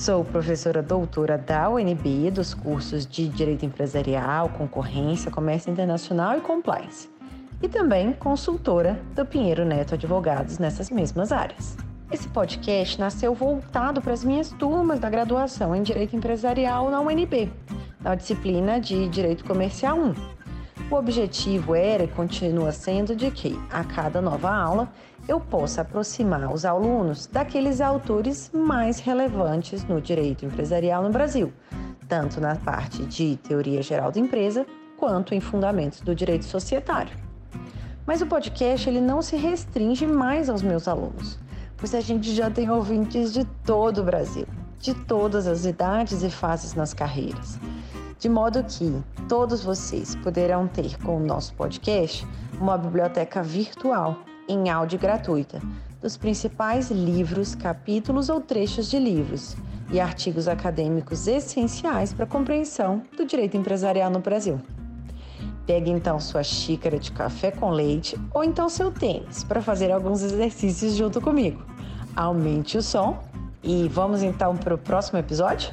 Sou professora doutora da UNB dos cursos de Direito Empresarial, Concorrência, Comércio Internacional e Compliance. E também consultora do Pinheiro Neto Advogados nessas mesmas áreas. Esse podcast nasceu voltado para as minhas turmas da graduação em Direito Empresarial na UNB, na disciplina de Direito Comercial 1. O objetivo era e continua sendo de que, a cada nova aula, eu possa aproximar os alunos daqueles autores mais relevantes no direito empresarial no Brasil, tanto na parte de teoria geral da empresa quanto em fundamentos do direito societário. Mas o podcast ele não se restringe mais aos meus alunos, pois a gente já tem ouvintes de todo o Brasil, de todas as idades e fases nas carreiras. De modo que todos vocês poderão ter com o nosso podcast uma biblioteca virtual em áudio gratuita dos principais livros, capítulos ou trechos de livros e artigos acadêmicos essenciais para a compreensão do direito empresarial no Brasil. Pegue então sua xícara de café com leite ou então seu tênis para fazer alguns exercícios junto comigo. Aumente o som e vamos então para o próximo episódio?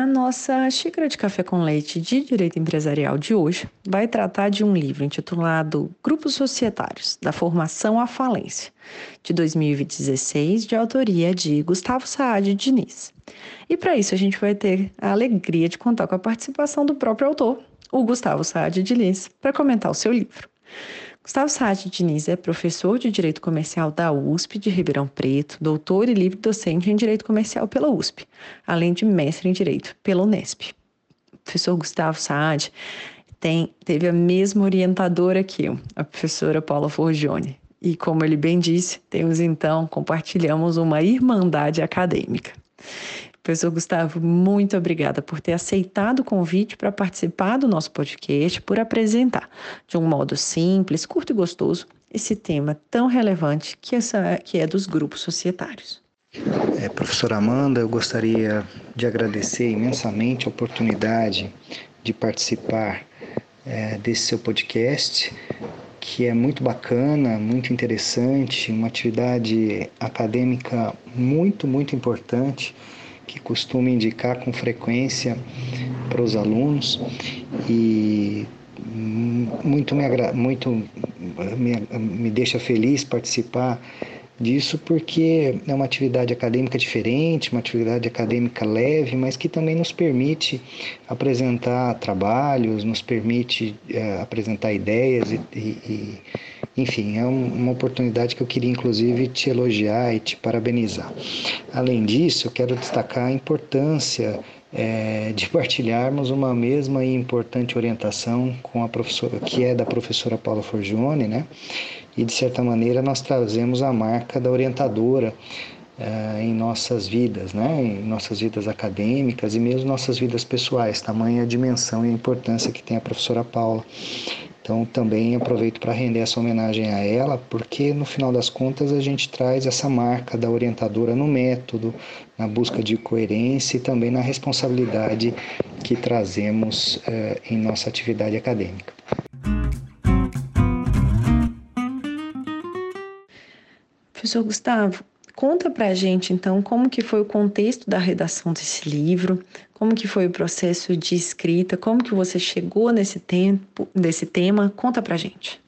A nossa xícara de café com leite de direito empresarial de hoje vai tratar de um livro intitulado Grupos Societários, da Formação à Falência, de 2016, de autoria de Gustavo Saad Diniz. E para isso a gente vai ter a alegria de contar com a participação do próprio autor, o Gustavo Saad Diniz, para comentar o seu livro. Gustavo Sade Diniz é professor de Direito Comercial da USP de Ribeirão Preto, doutor e livre docente em Direito Comercial pela USP, além de mestre em Direito pela Unesp. O professor Gustavo Saad tem, teve a mesma orientadora que eu, a professora Paula Forgione. E como ele bem disse, temos então, compartilhamos uma irmandade acadêmica. Professor Gustavo, muito obrigada por ter aceitado o convite para participar do nosso podcast, por apresentar de um modo simples, curto e gostoso esse tema tão relevante que, essa, que é dos grupos societários. É, professora Amanda, eu gostaria de agradecer imensamente a oportunidade de participar é, desse seu podcast, que é muito bacana, muito interessante, uma atividade acadêmica muito, muito importante que costumo indicar com frequência para os alunos e muito me, muito me, me deixa feliz participar disso porque é uma atividade acadêmica diferente, uma atividade acadêmica leve, mas que também nos permite apresentar trabalhos, nos permite é, apresentar ideias e, e, enfim, é uma oportunidade que eu queria inclusive te elogiar e te parabenizar. Além disso, quero destacar a importância é, de partilharmos uma mesma e importante orientação com a professora, que é da professora Paula Forgione, né? E de certa maneira nós trazemos a marca da orientadora é, em nossas vidas, né? Em nossas vidas acadêmicas e mesmo nossas vidas pessoais, tamanha a dimensão e a importância que tem a professora Paula. Então também aproveito para render essa homenagem a ela, porque no final das contas a gente traz essa marca da orientadora no método, na busca de coerência e também na responsabilidade que trazemos eh, em nossa atividade acadêmica. Professor Gustavo, Conta pra gente então como que foi o contexto da redação desse livro, como que foi o processo de escrita, como que você chegou nesse tempo, desse tema, conta pra gente.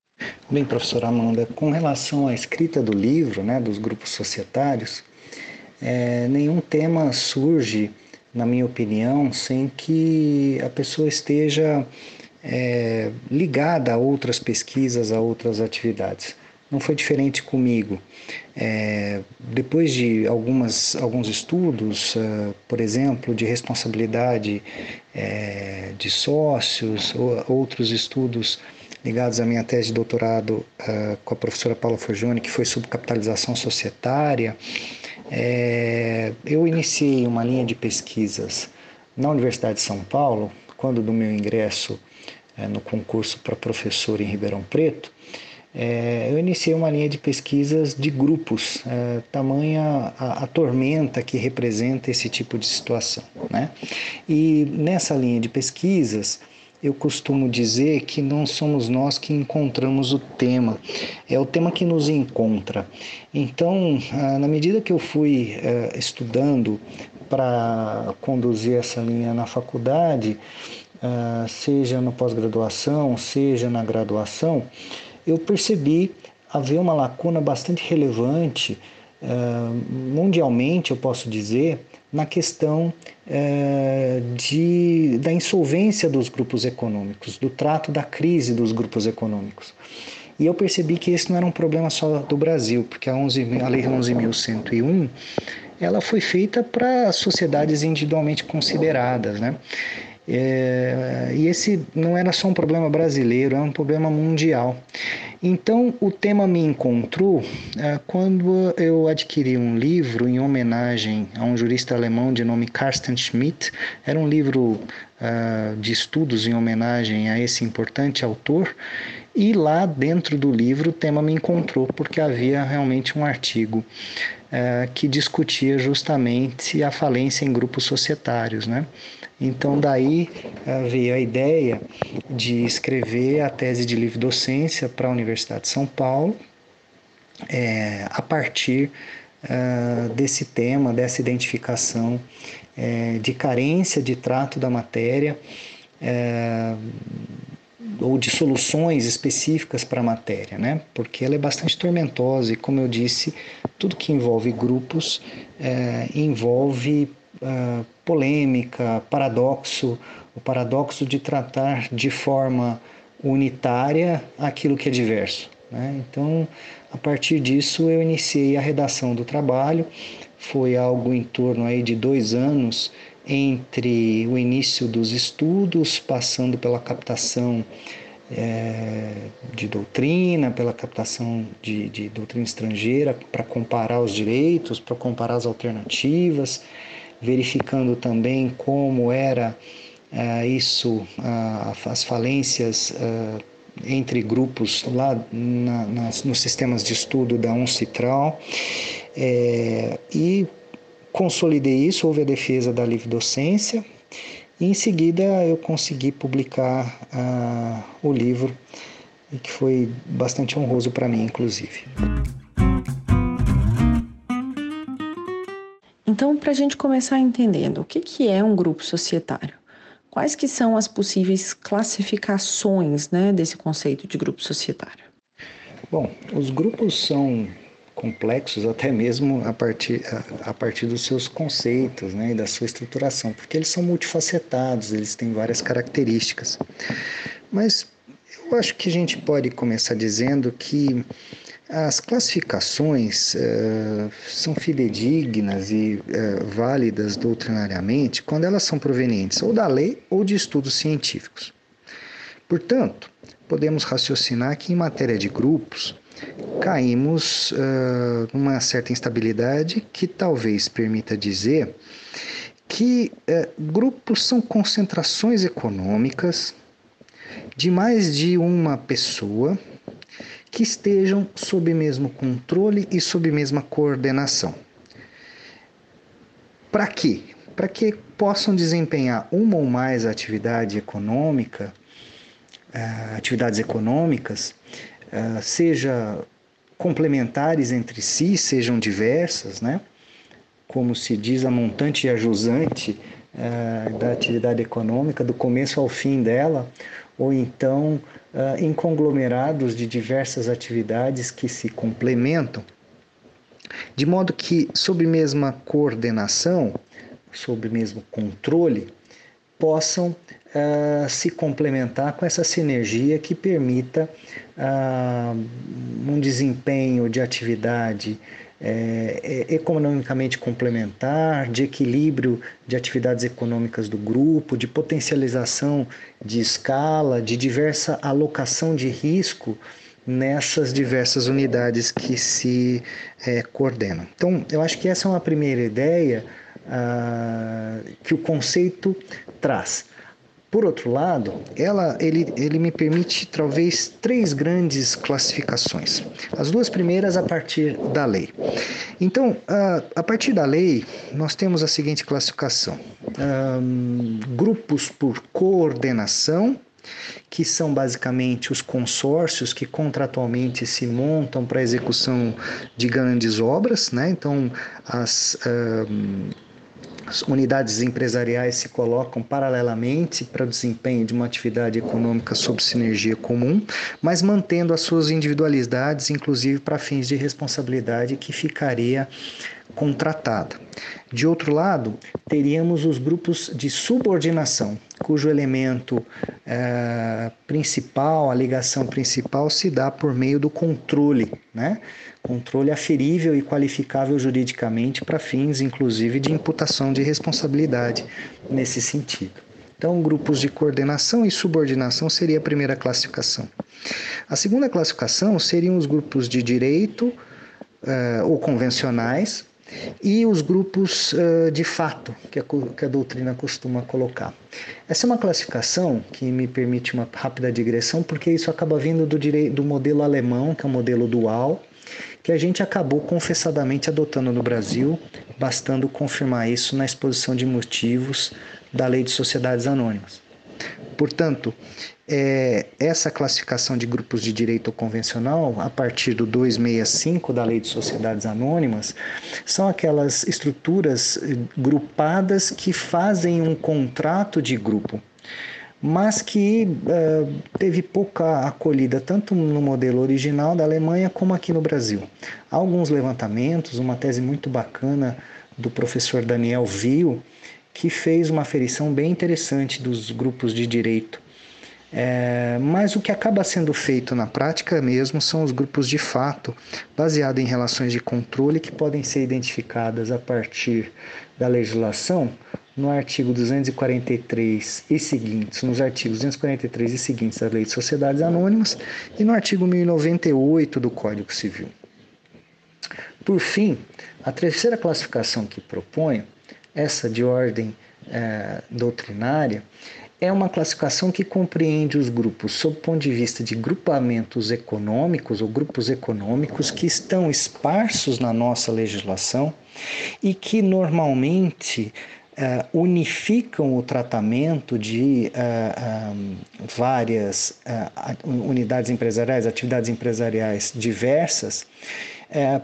Bem, professora Amanda, com relação à escrita do livro, né, dos grupos societários, é, nenhum tema surge, na minha opinião, sem que a pessoa esteja é, ligada a outras pesquisas, a outras atividades não foi diferente comigo. É, depois de algumas, alguns estudos, uh, por exemplo, de responsabilidade é, de sócios, ou outros estudos ligados à minha tese de doutorado uh, com a professora Paula Forgione, que foi sobre capitalização societária, eu iniciei uma linha de pesquisas na Universidade de São Paulo, quando do meu ingresso no concurso para professor em Ribeirão Preto, é, eu iniciei uma linha de pesquisas de grupos, é, tamanha a, a, tormenta que representa esse tipo de situação. Né? E nessa linha de pesquisas, eu costumo dizer que não somos nós que encontramos o tema, é o tema que nos encontra. Então, ah, na medida que eu fui eh, estudando para conduzir essa linha na faculdade, ah, seja na pós-graduação, seja na graduação, eu percebi haver uma lacuna bastante relevante, ah, mundialmente, eu posso dizer, na questão é, de, da insolvência dos grupos econômicos, do trato da crise dos grupos econômicos. E eu percebi que esse não era um problema só do Brasil, porque a, 11, a Lei 11.101 ela foi feita para sociedades individualmente consideradas, né? É, e esse não era só um problema brasileiro, era um problema mundial. Então, o tema me encontrou é, quando eu adquiri um livro em homenagem a um jurista alemão de nome Carsten Schmitt. Era um livro uh, de estudos em homenagem a esse importante autor. E lá dentro do livro o tema me encontrou porque havia realmente um artigo uh, que discutia justamente a falência em grupos societários, né? Então, daí uh, veio a ideia de escrever a tese de livre docência para a Universidade de São Paulo, é, a partir uh, desse tema, dessa identificação é, de carência de trato da matéria é, ou de soluções específicas para a matéria, né? porque ela é bastante tormentosa e, como eu disse, tudo que envolve grupos é, envolve uh, polêmica, paradoxo, o paradoxo de tratar de forma unitária aquilo que é diverso. Né? Então, a partir disso, eu iniciei a redação do trabalho. Foi algo em torno aí de dois anos entre o início dos estudos, passando pela captação é, de doutrina, pela captação de, de doutrina estrangeira, para comparar os direitos, para comparar as alternativas, verificando também como era uh, isso, uh, as falências uh, entre grupos lá na, nas, nos sistemas de estudo da UNCITRAL é, e consolidei isso, houve a defesa da livre docência e em seguida eu consegui publicar o livro, que foi bastante honroso para mim, inclusive. Então, para a gente começar entendendo o que, que é um grupo societário, quais que são as possíveis classificações né, desse conceito de grupo societário? Bom, os grupos são complexos até mesmo a partir, a, a, partir dos seus conceitos né, e da sua estruturação, porque eles são multifacetados, eles têm várias características. Mas eu acho que a gente pode começar dizendo que as classificações uh, são fidedignas e uh, válidas doutrinariamente quando elas são provenientes ou da lei ou de estudos científicos. Portanto, podemos raciocinar que em matéria de grupos caímos uh, numa certa instabilidade que talvez permita dizer que grupos são concentrações econômicas de mais de uma pessoa que estejam sob mesmo controle e sob mesma coordenação. Para quê? Para que possam desempenhar uma ou mais atividade econômica, uh, atividades econômicas, uh, seja complementares entre si, sejam diversas, né? como se diz, a montante e a jusante uh, da atividade econômica, do começo ao fim dela, ou então uh, em conglomerados de diversas atividades que se complementam, de modo que, sob mesma coordenação, sob mesmo controle, possam uh, se complementar com essa sinergia que permita uh, um desempenho de atividade é, é, economicamente complementar, de equilíbrio de atividades econômicas do grupo, de potencialização de escala, de diversa alocação de risco nessas diversas unidades que se é, coordenam. Então, eu acho que essa é uma primeira ideia ah, que o conceito traz. Por outro lado, ela, ele, ele me permite talvez três grandes classificações. As duas primeiras a partir da lei. Então, a, a partir da lei, nós temos a seguinte classificação: um, grupos por coordenação, que são basicamente os consórcios que contratualmente se montam para execução de grandes obras, né? Então, as. As unidades empresariais se colocam paralelamente para o desempenho de uma atividade econômica sob sinergia comum, mas mantendo as suas individualidades, inclusive para fins de responsabilidade que ficaria contratada. De outro lado, teríamos os grupos de subordinação, cujo elemento é, principal, a ligação principal, se dá por meio do controle, né? controle aferível e qualificável juridicamente para fins, inclusive, de imputação de responsabilidade nesse sentido. Então, grupos de coordenação e subordinação seria a primeira classificação. A segunda classificação seriam os grupos de direito uh, ou convencionais, e os grupos uh, de fato que a, que a, doutrina costuma colocar. Essa é uma classificação que me permite uma rápida digressão, porque isso acaba vindo do, direito, do modelo alemão, que é o modelo dual, que a gente acabou confessadamente adotando no Brasil, bastando confirmar isso na exposição de motivos da Lei de Sociedades Anônimas. Portanto, é, essa classificação de grupos de direito convencional, a partir do 265 da Lei de Sociedades Anônimas, são aquelas estruturas grupadas que fazem um contrato de grupo, mas que uh, teve pouca acolhida tanto no modelo original da Alemanha como aqui no Brasil. Alguns levantamentos, uma tese muito bacana do professor Daniel Vio, que fez uma aferição bem interessante dos grupos de direito é, mas o que acaba sendo feito na prática mesmo são os grupos de fato, baseado em relações de controle que podem ser identificadas a partir da legislação no artigo 243 e seguintes, nos artigos 243 e seguintes da Lei de Sociedades Anônimas e no artigo 1098 do Código Civil. Por fim, a terceira classificação que proponho, essa de ordem é, doutrinária, é uma classificação que compreende os grupos sob o ponto de vista de grupamentos econômicos ou grupos econômicos que estão esparsos na nossa legislação e que normalmente uh, unificam o tratamento de uh, um, várias uh, unidades empresariais, atividades empresariais diversas,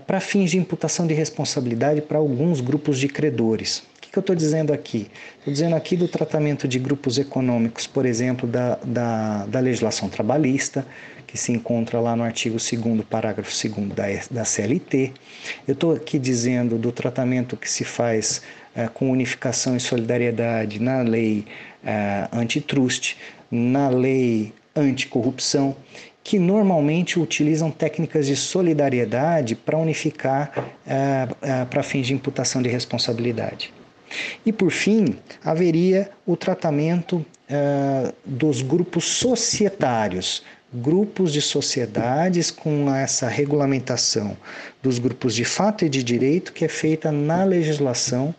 para fins de imputação de responsabilidade para alguns grupos de credores que, que eu estou dizendo aqui? Estou dizendo aqui do tratamento de grupos econômicos, por exemplo, da, da, da legislação trabalhista, que se encontra lá no artigo 2 parágrafo 2 da, da CLT. Eu estou aqui dizendo do tratamento que se faz é, com unificação e solidariedade na lei é, antitrust, na lei anticorrupção, que normalmente utilizam técnicas de solidariedade para unificar é, é, para fins de imputação de responsabilidade. E por fim, haveria o tratamento uh, dos grupos societários, grupos de sociedades com essa regulamentação dos grupos de fato e de direito que é feita na legislação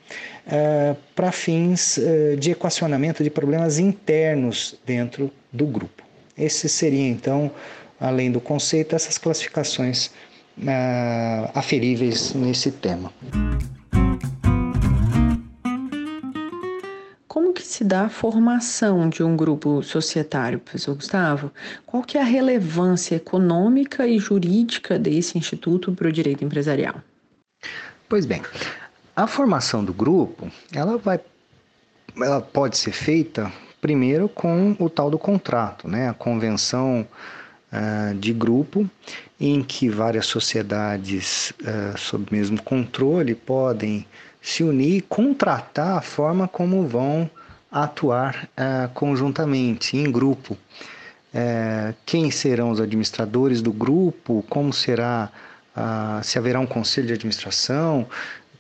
uh, para fins uh, de equacionamento de problemas internos dentro do grupo. Esse seria então, além do conceito, essas classificações aferíveis nesse tema. Se dá a formação de um grupo societário, professor Gustavo? Qual que é a relevância econômica e jurídica desse instituto para o direito empresarial? Pois bem, a formação do grupo, ela vai ela pode ser feita primeiro com o tal do contrato, né? A convenção uh, de grupo em que várias sociedades uh, sob mesmo controle podem se unir e contratar a forma como vão atuar uh, conjuntamente, em grupo. Uh, quem serão os administradores do grupo, como será ah, se haverá um conselho de administração,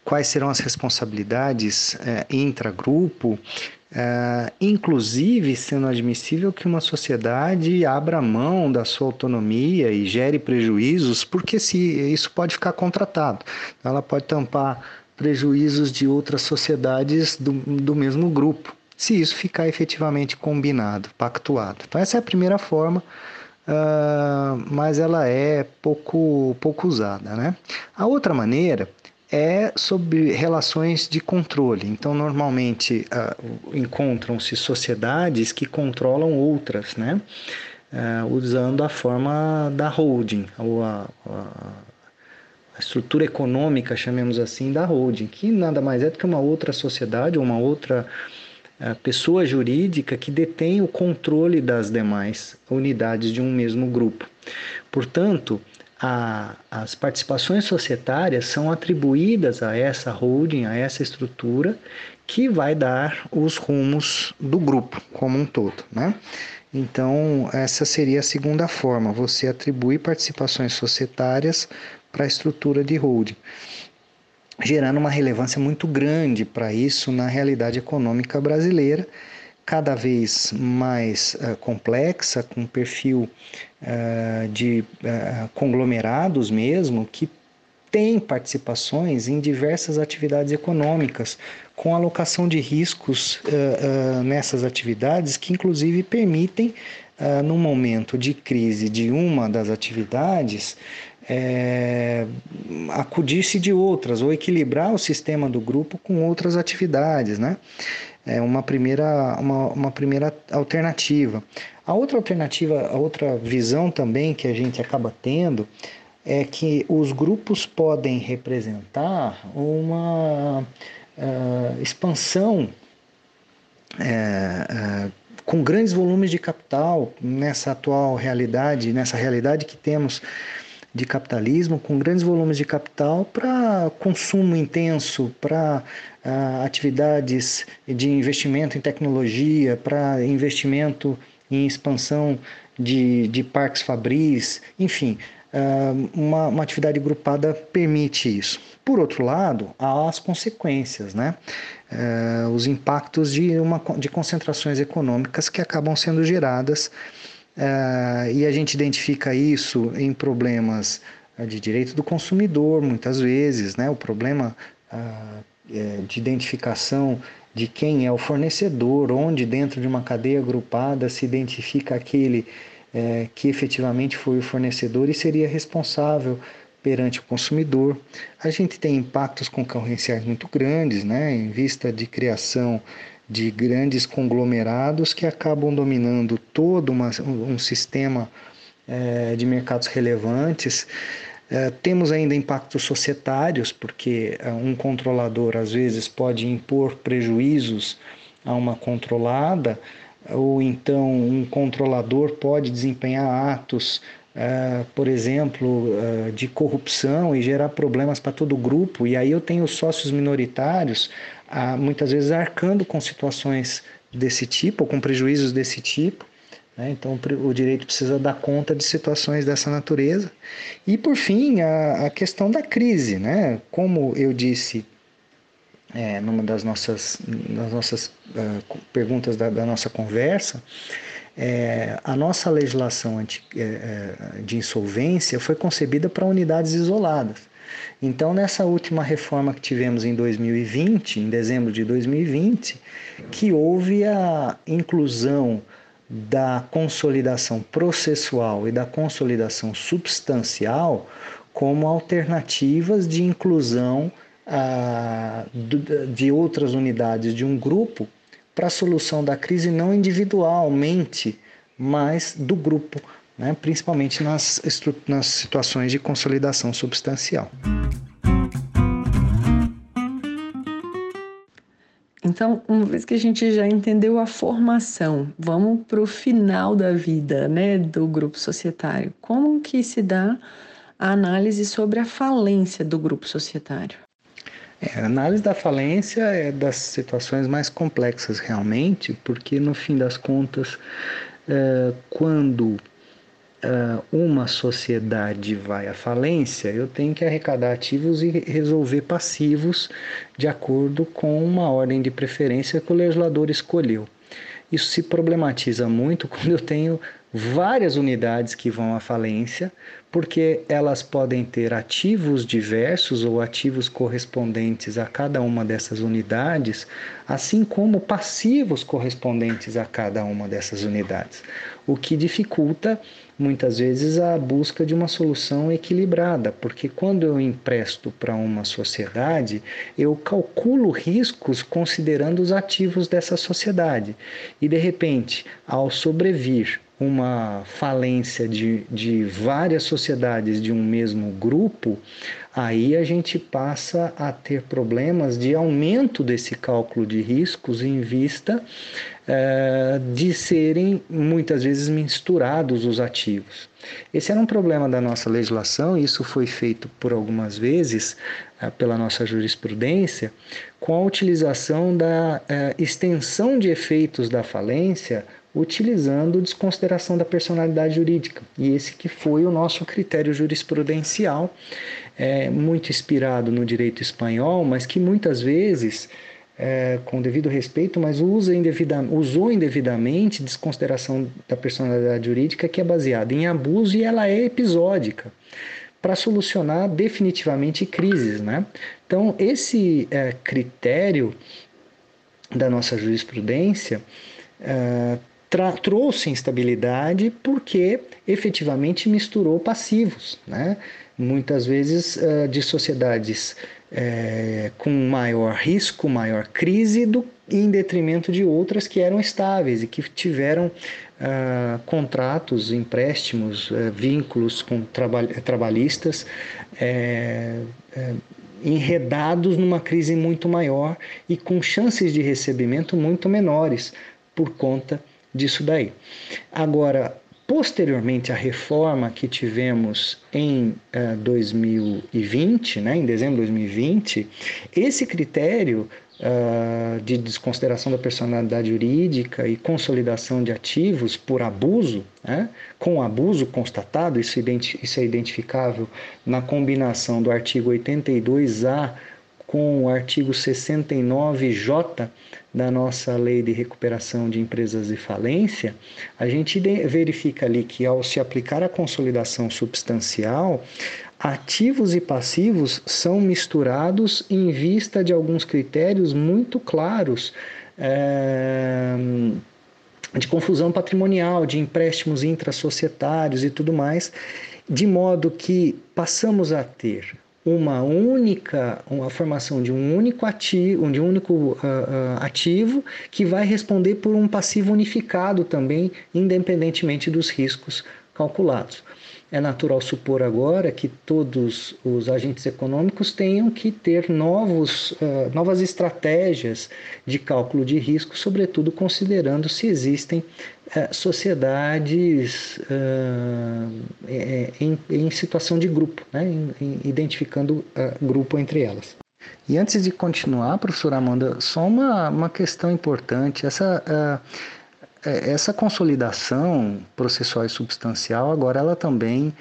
quais serão as responsabilidades eh, intragrupo, eh, inclusive sendo admissível que uma sociedade abra mão da sua autonomia e gere prejuízos, porque se isso pode ficar contratado, ela pode tampar prejuízos de outras sociedades do, do mesmo grupo, se isso ficar efetivamente combinado, pactuado. Então essa é a primeira forma uh, mas ela é pouco, pouco usada. Né? A outra maneira é sobre relações de controle. Então, normalmente uh, encontram-se sociedades que controlam outras, né? Uh, usando a forma da holding, ou a, a, estrutura econômica, chamemos assim, da holding, que nada mais é do que uma outra sociedade uma outra a pessoa jurídica que detém o controle das demais unidades de um mesmo grupo. Portanto, a, as participações societárias são atribuídas a essa holding, a essa estrutura, que vai dar os rumos do grupo como um todo. Né? Então, essa seria a segunda forma: você atribuir participações societárias para a estrutura de holding gerando uma relevância muito grande para isso na realidade econômica brasileira, cada vez mais uh, complexa, com perfil uh, de uh, conglomerados mesmo, que tem participações em diversas atividades econômicas, com alocação de riscos nessas atividades, que inclusive permitem, no momento de crise de uma das atividades, é, acudir-se de outras ou equilibrar o sistema do grupo com outras atividades, né? É uma primeira, uma, uma primeira alternativa. A outra alternativa, a outra visão também que a gente acaba tendo é que os grupos podem representar uma uh, expansão é, uh, com grandes volumes de capital nessa atual realidade, nessa realidade que temos de capitalismo com grandes volumes de capital para consumo intenso, para uh, atividades de investimento em tecnologia, para investimento em expansão de, de parques fabris, enfim, uh, uma, uma atividade grupada permite isso. Por outro lado, há as consequências, né? Uh, os impactos de, uma, de concentrações econômicas que acabam sendo geradas Uh, e a gente identifica isso em problemas uh, de direito do consumidor, muitas vezes, né? o problema uh, de identificação de quem é o fornecedor, onde dentro de uma cadeia agrupada se identifica aquele eh, que efetivamente foi o fornecedor e seria responsável perante o consumidor. A gente tem impactos concorrenciais muito grandes, né, em vista de criação de grandes conglomerados que acabam dominando todo uma, um sistema é, de mercados relevantes. É, temos ainda impactos societários, porque é, um controlador às vezes pode impor prejuízos a uma controlada, ou então um controlador pode desempenhar atos, por exemplo, de corrupção e gerar problemas para todo o grupo, e aí eu tenho sócios minoritários muitas vezes arcando com situações desse tipo, ou com prejuízos desse tipo. Né? Então, o direito precisa dar conta de situações dessa natureza. E, por fim, a, a questão da crise. Né? Como eu disse é, numa das nossas, das nossas uh, perguntas da, da, nossa conversa, é, a nossa legislação anti, é, é de insolvência foi concebida para unidades isoladas. Então, nessa última reforma que tivemos em 2020, em dezembro de 2020, que houve a inclusão da consolidação processual e da consolidação substancial como alternativas de inclusão ah, de outras unidades de um grupo para a solução da crise não individualmente, mas do grupo né, principalmente nas, nas situações de consolidação substancial. Então, uma vez que a gente já entendeu a formação, vamos para o final da vida né, do grupo societário. Como que se dá a análise sobre a falência do grupo societário? É, a análise da falência é das situações mais complexas realmente, porque no fim das contas, é, quando uma sociedade vai à falência, eu tenho que arrecadar ativos e resolver passivos de acordo com uma ordem de preferência que o legislador escolheu. Isso se problematiza muito quando eu tenho várias unidades que vão à falência, porque elas podem ter ativos diversos ou ativos correspondentes a cada uma dessas unidades, assim como passivos correspondentes a cada uma dessas unidades, o que dificulta muitas vezes a busca de uma solução equilibrada, porque quando eu empresto para uma sociedade, eu calculo riscos considerando os ativos dessa sociedade. E de repente, ao sobrevir uma falência de, de várias sociedades de um mesmo grupo, aí a gente passa a ter problemas de aumento desse cálculo de riscos em vista de serem muitas vezes misturados os ativos. Esse era um problema da nossa legislação, e isso foi feito por algumas vezes eh, pela nossa jurisprudência, com a utilização da eh, extensão de efeitos da falência utilizando desconsideração da personalidade jurídica. E esse que foi o nosso critério jurisprudencial, é, muito inspirado no direito espanhol, mas que muitas vezes, é, com devido respeito, mas usa indevida, usou indevidamente desconsideração da personalidade jurídica que é baseada em abuso e ela é episódica para solucionar definitivamente crises, né? Então esse é, critério da nossa jurisprudência é, trouxe instabilidade porque efetivamente misturou passivos, né? muitas vezes uh, de sociedades é, com maior risco, maior crise, do, em detrimento de outras que eram estáveis e que tiveram uh, contratos, empréstimos, uh, vínculos com traba trabalhistas é, é, enredados numa crise muito maior e com chances de recebimento muito menores por conta disso daí. Agora, posteriormente à reforma que tivemos em uh, eh, 2020, né, em dezembro de 2020, esse critério uh, de desconsideração da personalidade jurídica e consolidação de ativos por abuso, né, com abuso constatado, isso, isso é identificável na combinação do artigo 82A com o artigo 69J da nossa lei de recuperação de empresas de falência, a gente verifica ali que ao se aplicar a consolidação substancial, ativos e passivos são misturados em vista de alguns critérios muito claros. É de confusão patrimonial, de empréstimos intrasocietários e tudo mais, de modo que passamos a ter uma única, uma formação de um único ativo, de um único uh, ativo que vai responder por um passivo unificado também, independentemente dos riscos calculados. É natural supor agora que todos os agentes econômicos tenham que ter novos, uh, novas estratégias de cálculo de risco, sobretudo considerando se existem uh, sociedades uh, em, em, situação de grupo, né? em, em, identificando grupo entre elas. E antes de continuar, professora Amanda, só uma, uma questão importante. Essa essa consolidação processual e substancial, agora ela também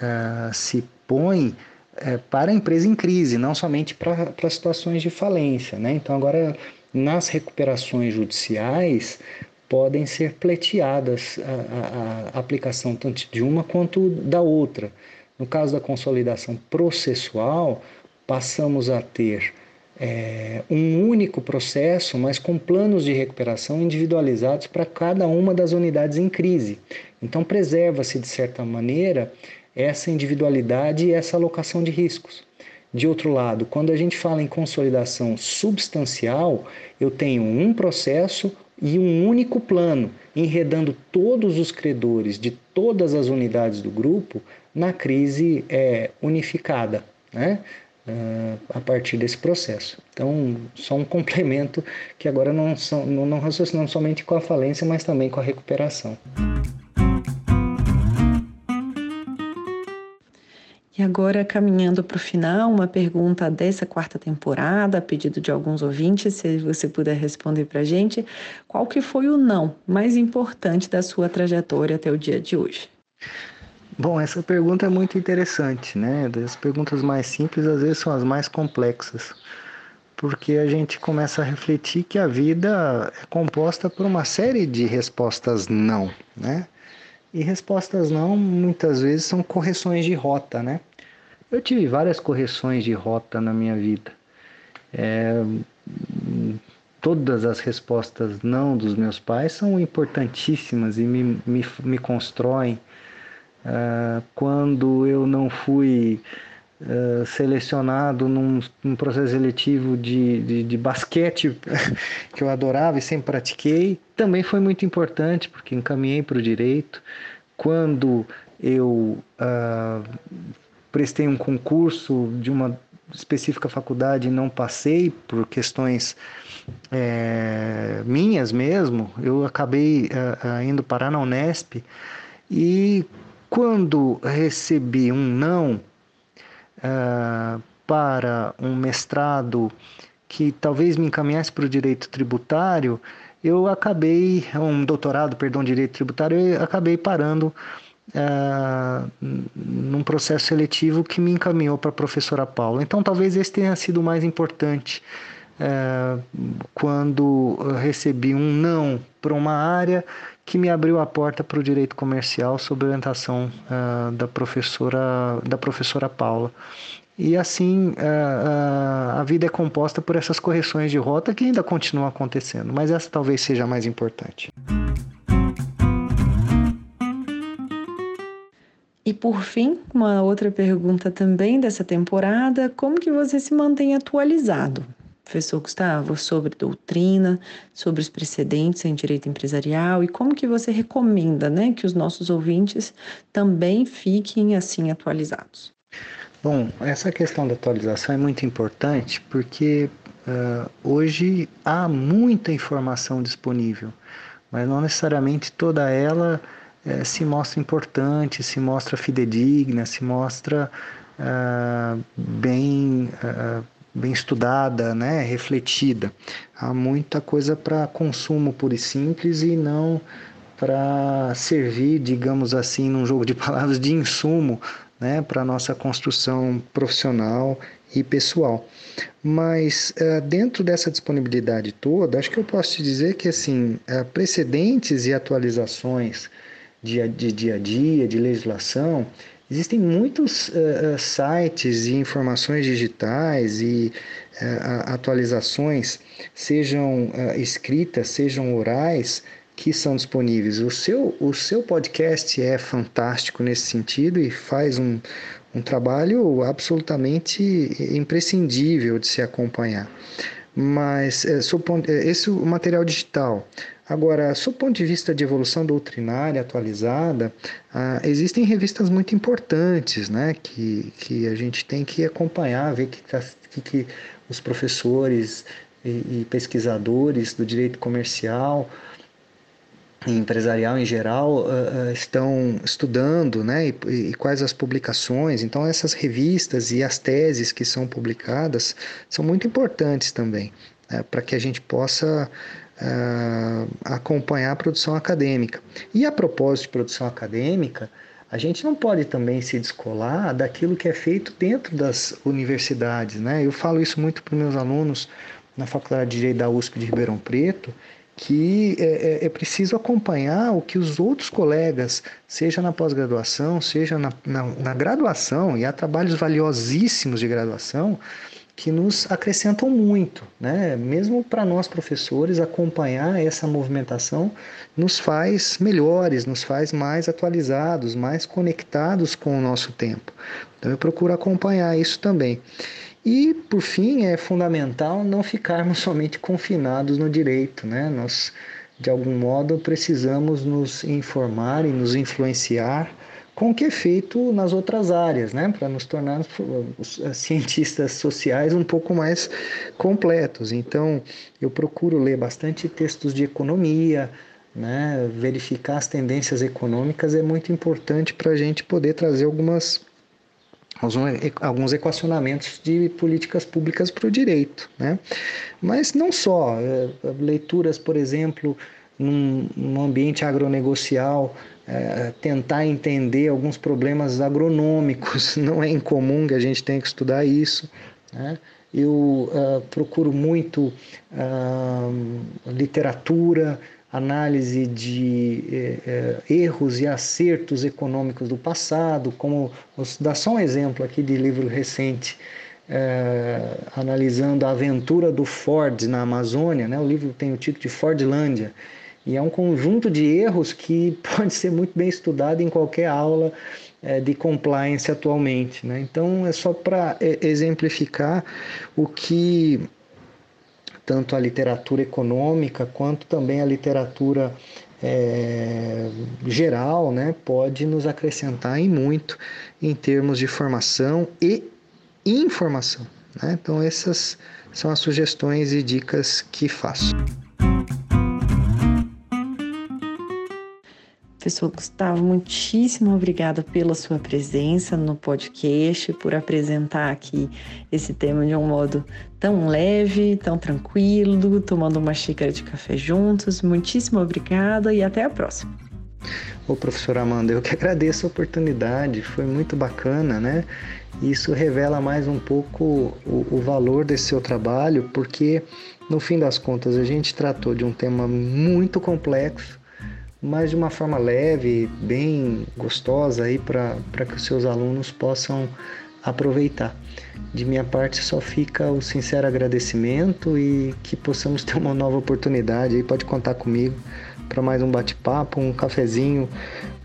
é, se põe é, para a empresa em crise, não somente para, para situações de falência. Né? Então, agora, nas recuperações judiciais, podem ser pleiteadas a, a, a aplicação tanto de uma quanto da outra. No caso da consolidação processual, passamos a ter é, um único processo, mas com planos de recuperação individualizados para cada uma das unidades em crise. Então, preserva-se, de certa maneira, essa individualidade e essa alocação de riscos. De outro lado, quando a gente fala em consolidação substancial, eu tenho um processo e um único plano, enredando todos os credores de todas as unidades do grupo na crise é, unificada. Né? A partir desse processo. Então, só um complemento que agora não, são, não, não raciocinamos somente com a falência, mas também com a recuperação. E agora, caminhando para o final, uma pergunta dessa quarta temporada, a pedido de alguns ouvintes, se você puder responder para a gente, qual que foi o não mais importante da sua trajetória até o dia de hoje? Bom, essa pergunta é muito interessante, né? As perguntas mais simples às vezes são as mais complexas, porque a gente começa a refletir que a vida é composta por uma série de respostas não, né? E respostas não muitas vezes são correções de rota, né? Eu tive várias correções de rota na minha vida. É, todas as respostas não dos meus pais são importantíssimas e me, me, me constroem Uh, quando eu não fui uh, selecionado num, num, processo seletivo de, de, de, basquete que eu adorava e sempre pratiquei, também foi muito importante porque encaminhei para o direito. Quando eu uh, prestei um concurso de uma específica faculdade e não passei por questões é, minhas mesmo, eu acabei indo parar na Unesp e quando recebi um não uh, para um mestrado que talvez me encaminhasse para o direito tributário, eu acabei, um doutorado, perdão, direito tributário, eu acabei parando uh, num processo seletivo que me encaminhou para a professora Paula. Então, talvez esse tenha sido o mais importante. Uh, quando recebi um não para uma área que me abriu a porta para o direito comercial sob orientação uh, da professora da professora Paula. E assim uh, uh, a vida é composta por essas correções de rota que ainda continuam acontecendo, mas essa talvez seja a mais importante. E por fim, uma outra pergunta também dessa temporada: como que você se mantém atualizado? Professor Gustavo, sobre doutrina, sobre os precedentes em direito empresarial e como que você recomenda, né, que os nossos ouvintes também fiquem assim atualizados. Bom, essa questão da atualização é muito importante porque uh, hoje há muita informação disponível, mas não necessariamente toda ela uh, se mostra importante, se mostra fidedigna, se mostra uh, bem bem estudada, né, refletida. Há muita coisa para consumo puro e simples e não para servir, digamos assim, num jogo de palavras, de insumo né, para nossa construção profissional e pessoal. Mas uh, dentro dessa disponibilidade toda, acho que eu posso te dizer que assim, uh, precedentes e atualizações de, de dia a dia, de legislação, Existem muitos uh, sites e informações digitais e uh, atualizações, sejam uh, escritas, sejam orais, que são disponíveis. O seu, o seu podcast é fantástico nesse sentido e faz um, um trabalho absolutamente imprescindível de se acompanhar. Mas esse material digital Agora, sob o ponto de vista de evolução doutrinária atualizada, ah, existem revistas muito importantes né, que, que a gente tem que acompanhar, ver que, tá, que, que os professores e, e, pesquisadores do direito comercial e empresarial em geral uh, estão estudando né, e, e quais as publicações. Então, essas revistas e as teses que são publicadas são muito importantes também, né, para que a gente possa uh, acompanhar a produção acadêmica. E a propósito de produção acadêmica, a gente não pode também se descolar daquilo que é feito dentro das universidades. Né? Eu falo isso muito para meus alunos na Faculdade de Direito da USP de Ribeirão Preto, que é, é, é preciso acompanhar o que os outros colegas, seja na pós-graduação, seja na, na, na graduação, e há trabalhos valiosíssimos de graduação, que nos acrescentam muito, né? Mesmo para nós professores acompanhar essa movimentação nos faz melhores, nos faz mais atualizados, mais conectados com o nosso tempo. Então eu procuro acompanhar isso também. E por fim é fundamental não ficarmos somente confinados no direito, né? Nós de algum modo precisamos nos informar e nos influenciar com que é feito nas outras áreas, né? para nos tornar cientistas sociais um pouco mais completos. Então, eu procuro ler bastante textos de economia, né? verificar as tendências econômicas é muito importante para a gente poder trazer algumas alguns equacionamentos de políticas públicas para o direito, né? Mas não só, é, leituras, por exemplo, num, num ambiente agronegocial, é, tentar entender alguns problemas agronômicos. Não é incomum que a gente tenha que estudar isso. Né? Eu uh, procuro muito uh, literatura, análise de eh, erros e acertos econômicos do passado, como vou dar só um exemplo aqui de livro recente, analisando a aventura do Ford na Amazônia, né? o livro tem o título de Fordlândia, e é um conjunto de erros que pode ser muito bem estudado em qualquer aula eh, de compliance atualmente. Né? Então, é só para eh, exemplificar o que tanto a literatura econômica quanto também a literatura é, geral, né, pode nos acrescentar em muito em termos de formação e informação. Né? Então, essas são as sugestões e dicas que faço. Professor Gustavo, muitíssimo obrigada pela sua presença no podcast, por apresentar aqui esse tema de um modo tão leve, tão tranquilo, tomando uma xícara de café juntos. Muitíssimo obrigada e até a próxima. Ô, professor Amanda, eu que agradeço a oportunidade, foi muito bacana, né? Isso revela mais um pouco o, o valor desse seu trabalho, porque no fim das contas a gente tratou de um tema muito complexo mas de uma forma leve, bem gostosa aí para que os seus alunos possam aproveitar. De minha parte só fica o sincero agradecimento e que possamos ter uma nova oportunidade aí, pode contar comigo para mais um bate-papo, um cafezinho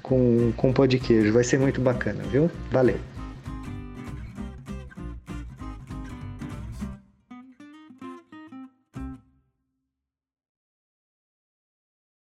com, com pão de queijo. Vai ser muito bacana, viu? Valeu!